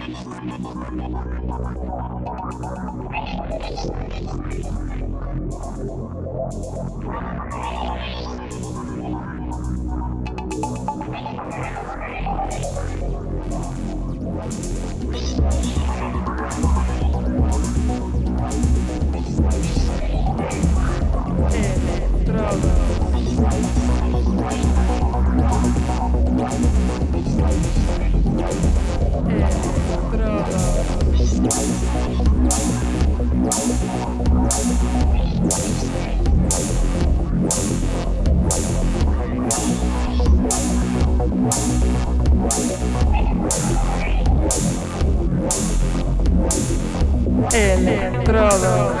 Estrada. Electrodos.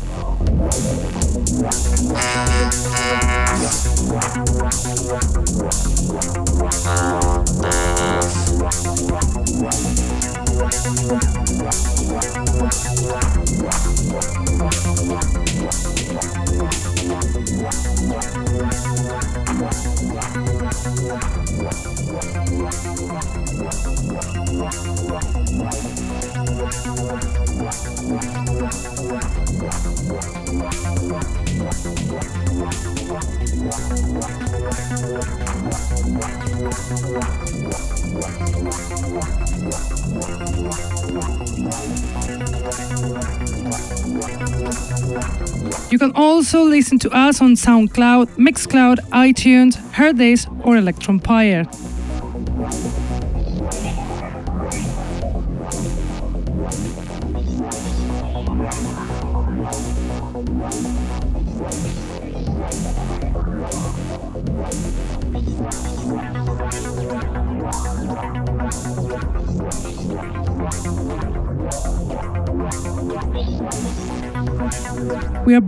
Also listen to us on SoundCloud, Mixcloud, iTunes, Hearthis, or Electronpire.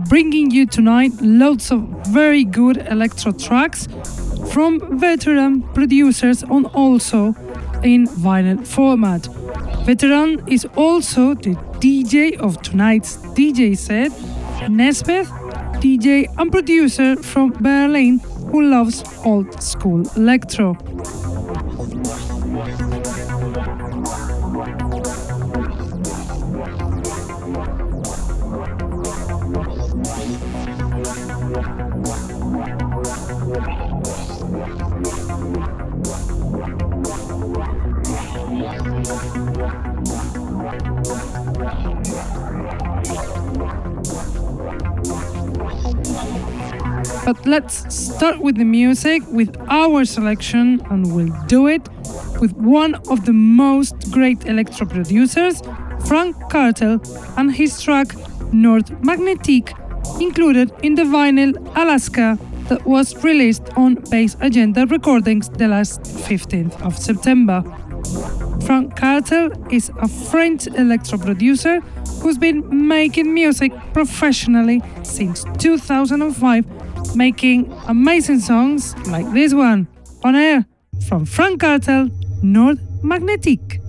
Bringing you tonight loads of very good electro tracks from veteran producers and also in vinyl format. Veteran is also the DJ of tonight's DJ set, Nesbeth, DJ and producer from Berlin who loves old school electro. But let's start with the music, with our selection, and we'll do it with one of the most great electro producers, Frank Cartel, and his track North Magnetique, included in the vinyl Alaska that was released on Bass Agenda Recordings the last 15th of September. Frank Cartel is a French electro producer who's been making music professionally since 2005 making amazing songs like this one on air from Frank Cartel, North Magnetique.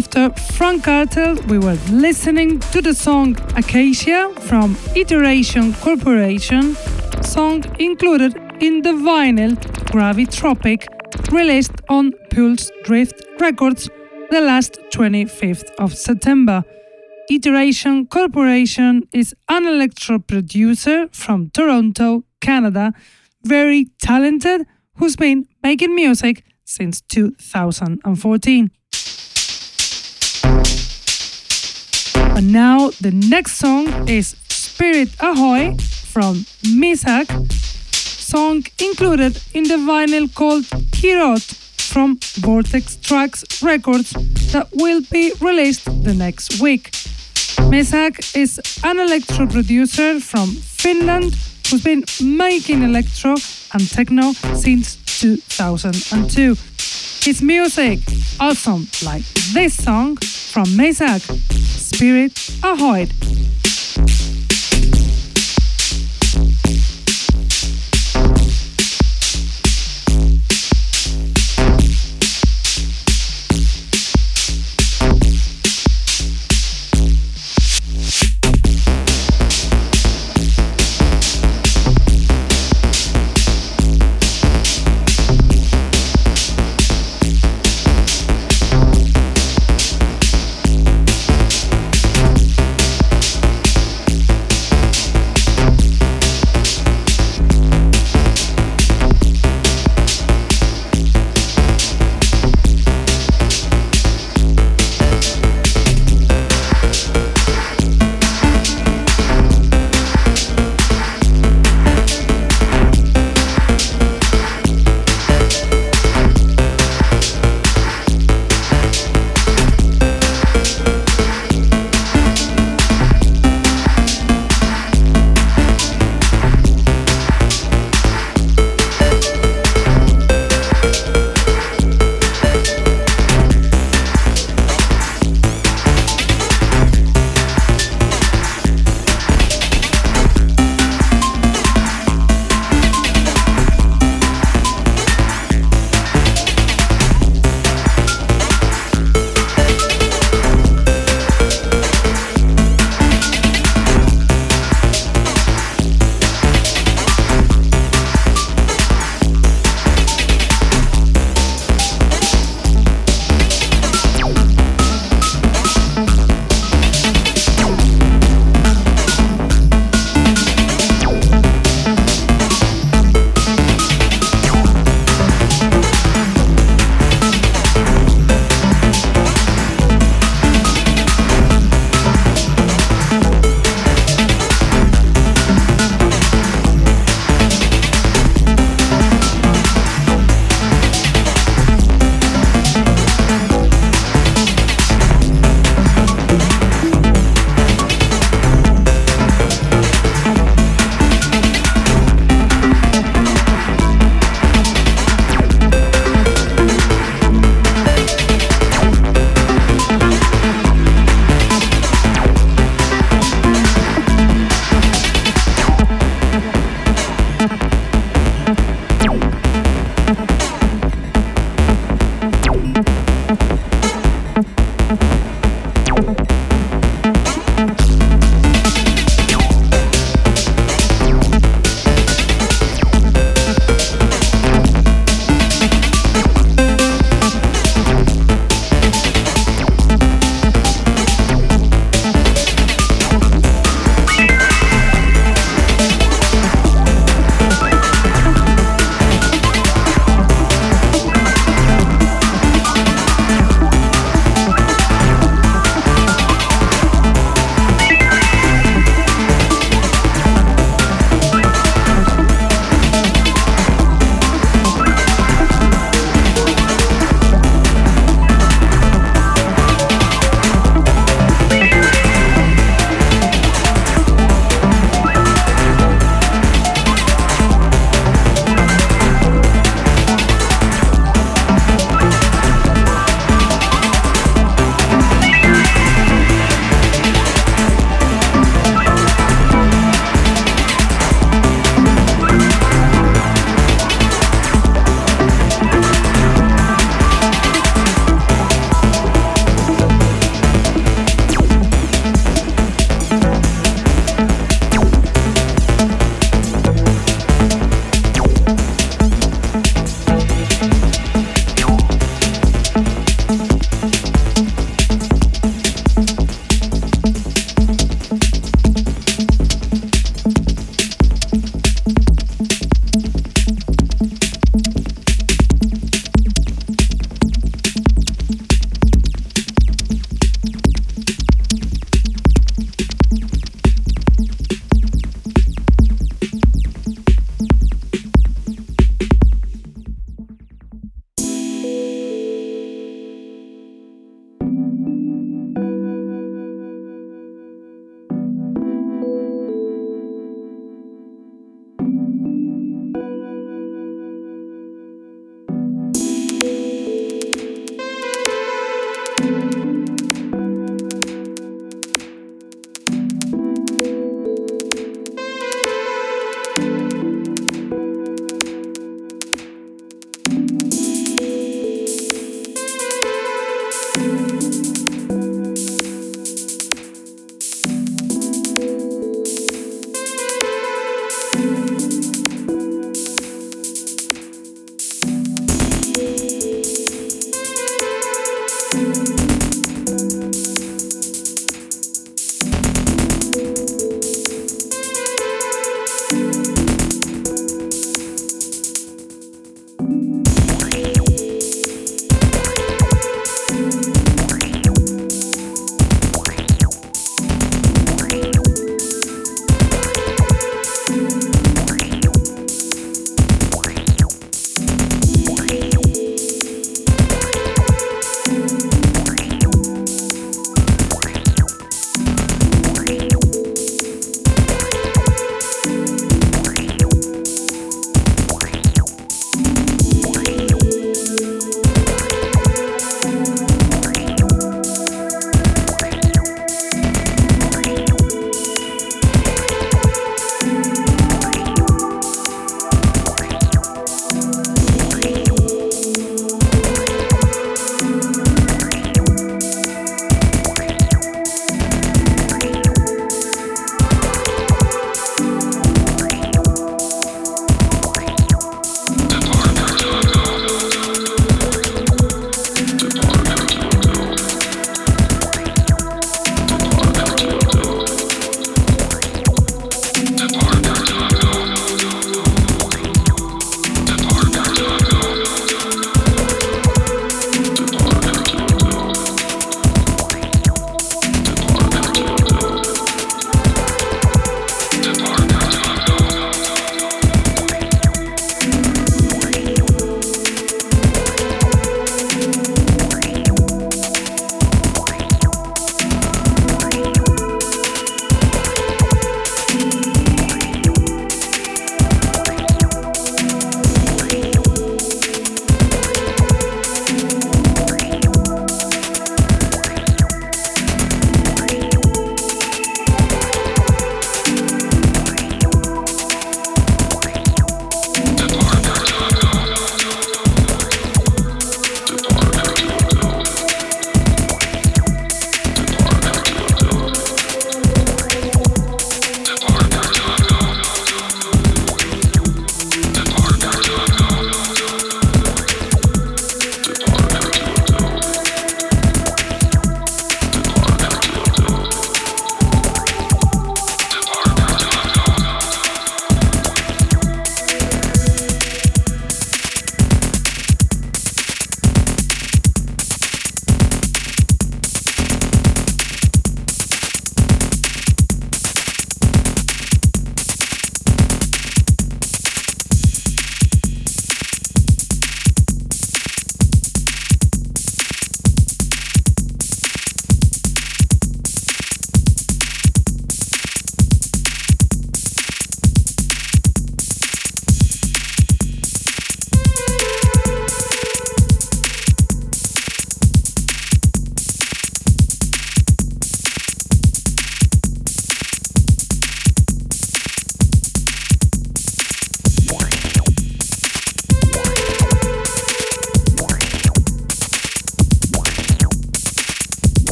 After Frank Cartel, we were listening to the song Acacia from Iteration Corporation, song included in the vinyl Gravitropic, released on Pulse Drift Records the last 25th of September. Iteration Corporation is an electro producer from Toronto, Canada, very talented, who's been making music since 2014. And now the next song is Spirit Ahoy from Misak, song included in the vinyl called Kirot from Vortex Tracks Records that will be released the next week. Misak is an electro producer from Finland who's been making electro and techno since 2002. His music, awesome like this song from Misak, Spirit Ahoy.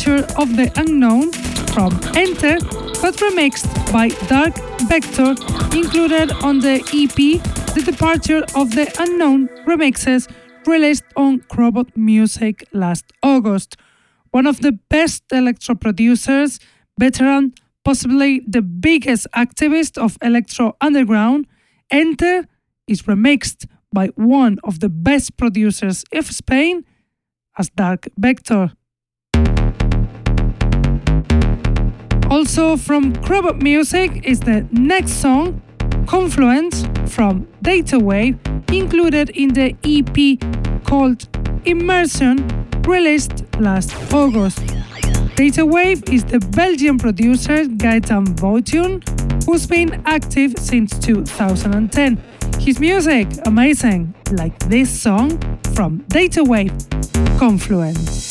Departure of the Unknown from Enter, but remixed by Dark Vector, included on the EP The Departure of the Unknown remixes released on Crobot Music last August. One of the best electro producers, veteran, possibly the biggest activist of electro underground, Enter is remixed by one of the best producers of Spain as Dark Vector. Also from Crobot Music is the next song, Confluence from Datawave, included in the EP called Immersion, released last August. Datawave is the Belgian producer Gaetan Voitun, who's been active since 2010. His music, amazing, like this song from Datawave, Confluence.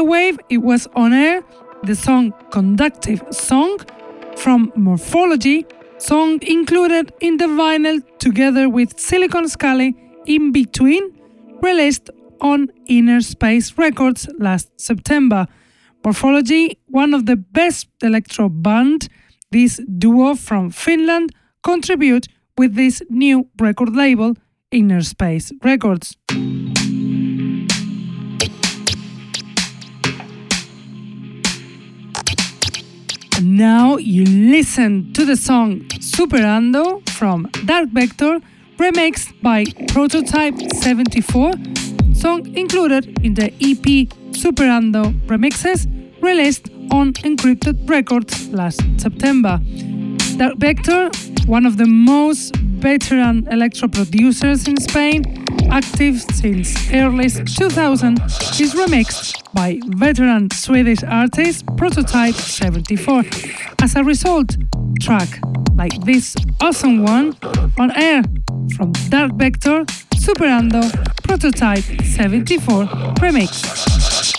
Wave, it was on air the song Conductive Song from Morphology, song included in the vinyl together with Silicon Scally In Between, released on Inner Space Records last September. Morphology, one of the best electro band, this duo from Finland contribute with this new record label, Inner Space Records. Now you listen to the song Superando from Dark Vector, remixed by Prototype 74, song included in the EP Superando Remixes, released on Encrypted Records last September. Dark Vector, one of the most veteran electro producers in Spain, active since early 2000, is remixed by veteran Swedish artist Prototype 74. As a result, track like this awesome one on air from Dark Vector, Superando, Prototype 74 remix.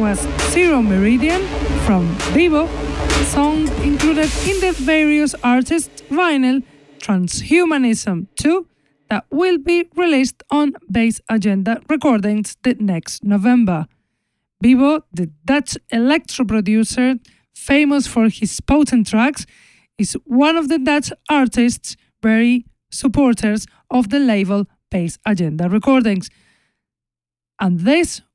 Was Zero Meridian from Vivo, song included in the various artists' vinyl Transhumanism 2 that will be released on Base Agenda Recordings the next November. Vivo, the Dutch electro producer famous for his potent tracks, is one of the Dutch artists very supporters of the label Base Agenda Recordings. And this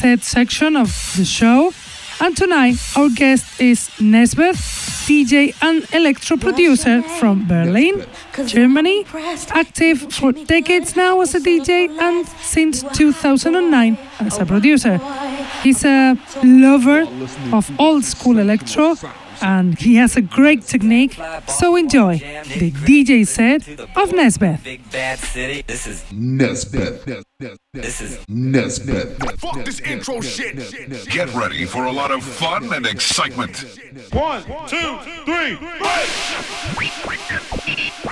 set section of the show. And tonight, our guest is Nesbeth, DJ and electro producer from Berlin, Germany, active for decades now as a DJ and since 2009 as a producer. He's a lover of old school electro and he has a great technique, so enjoy the DJ set of Nesbeth. This is Nesbeth. This is Nesbeth. Fuck this intro shit. Get ready for a lot of fun and excitement. One, two, three, Let's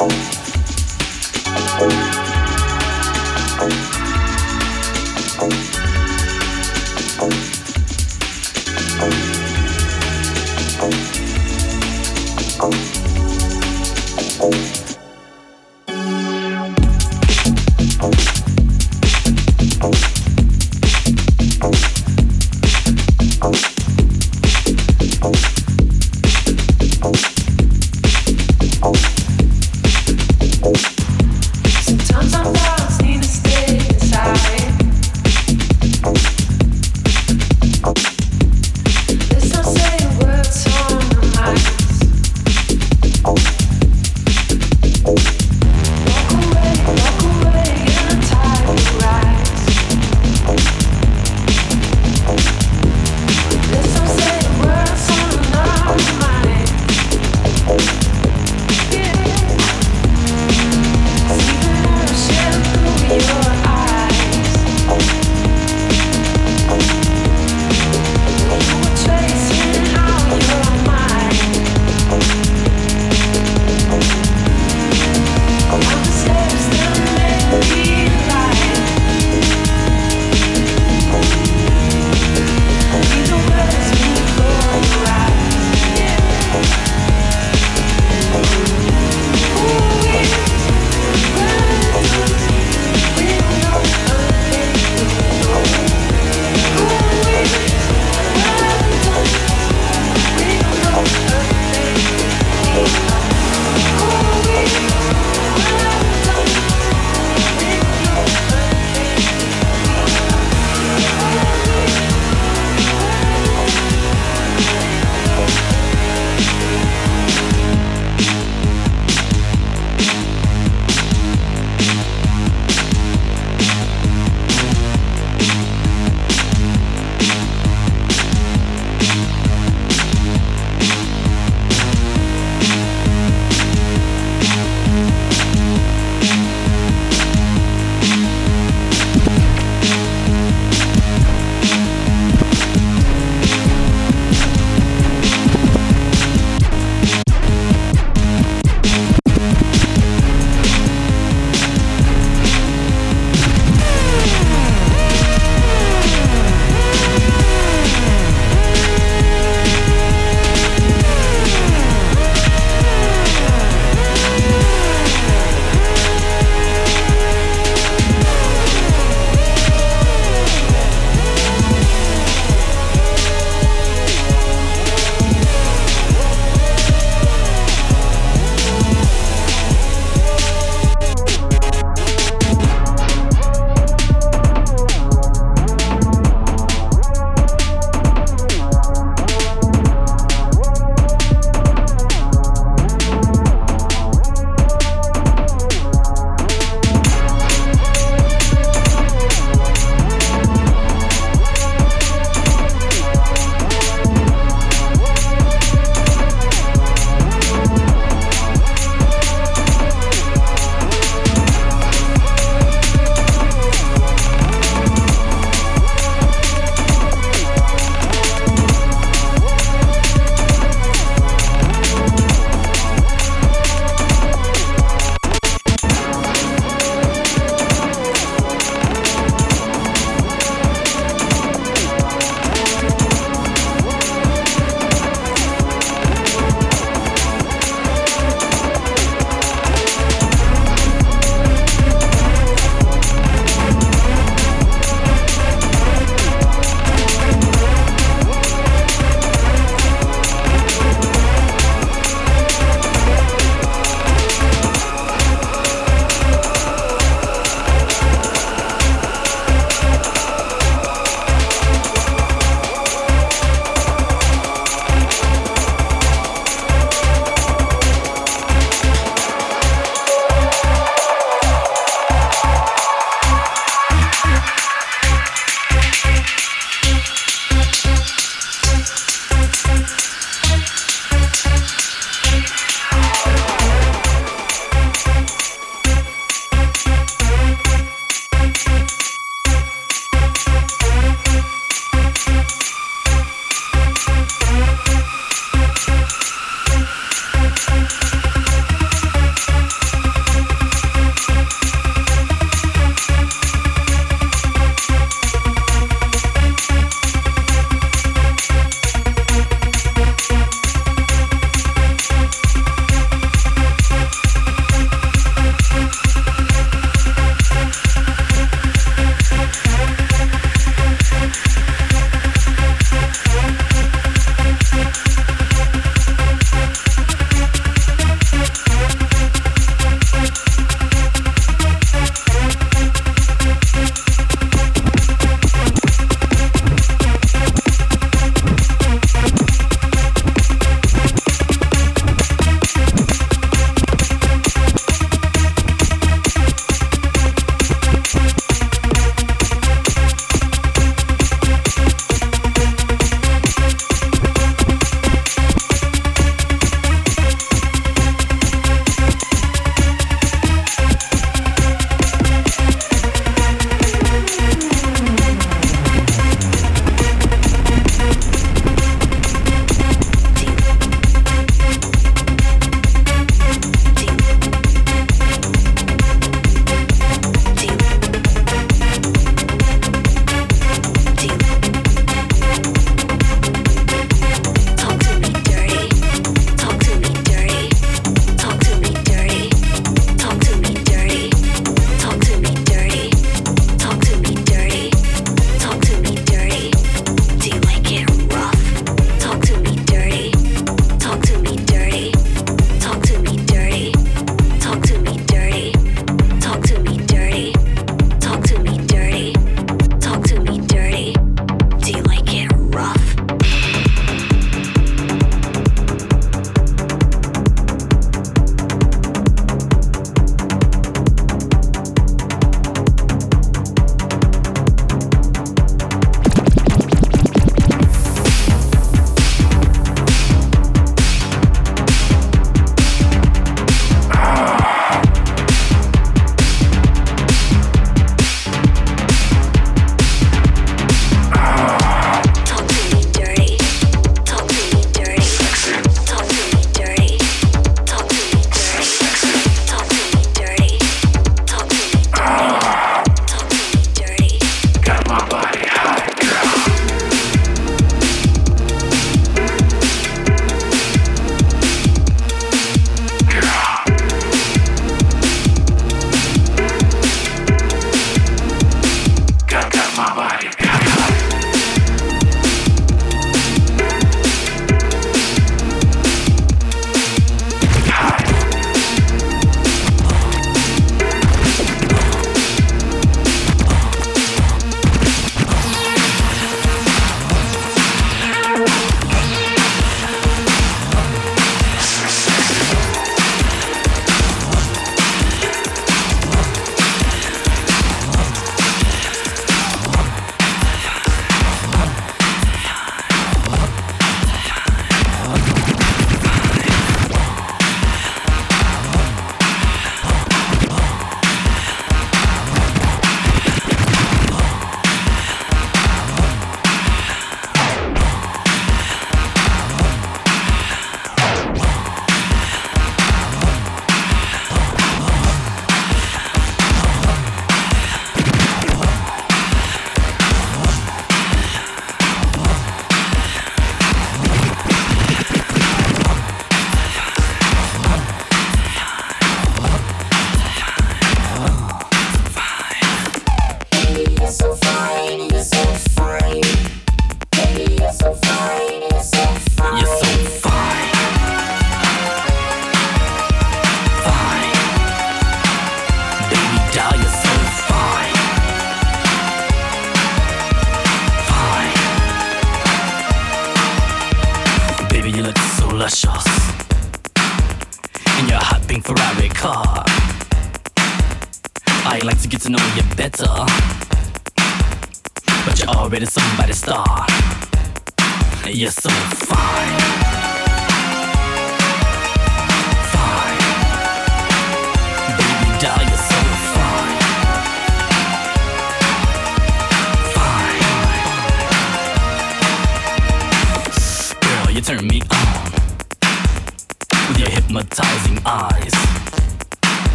Thank you.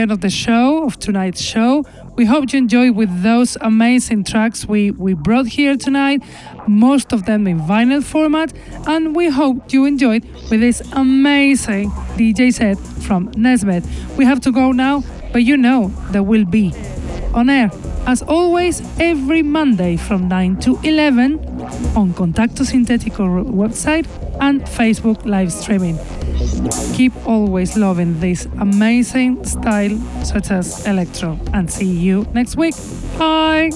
End of the show, of tonight's show. We hope you enjoyed with those amazing tracks we, we brought here tonight, most of them in vinyl format, and we hope you enjoyed with this amazing DJ set from Nesbeth. We have to go now, but you know there will be on air, as always, every Monday from 9 to 11 on Contacto Sintetico website and Facebook live streaming. Keep always loving this amazing style, such as electro, and see you next week. Bye!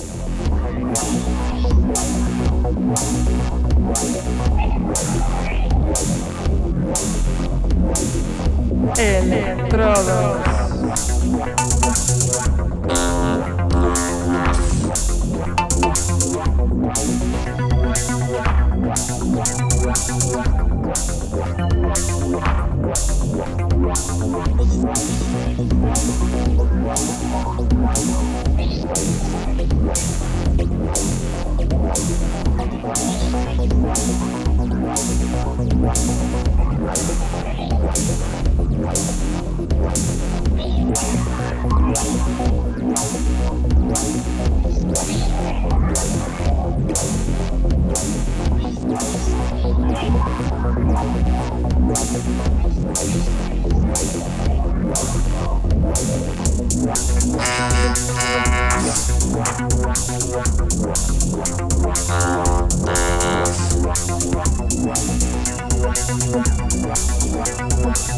Electrodos. Thank Wow.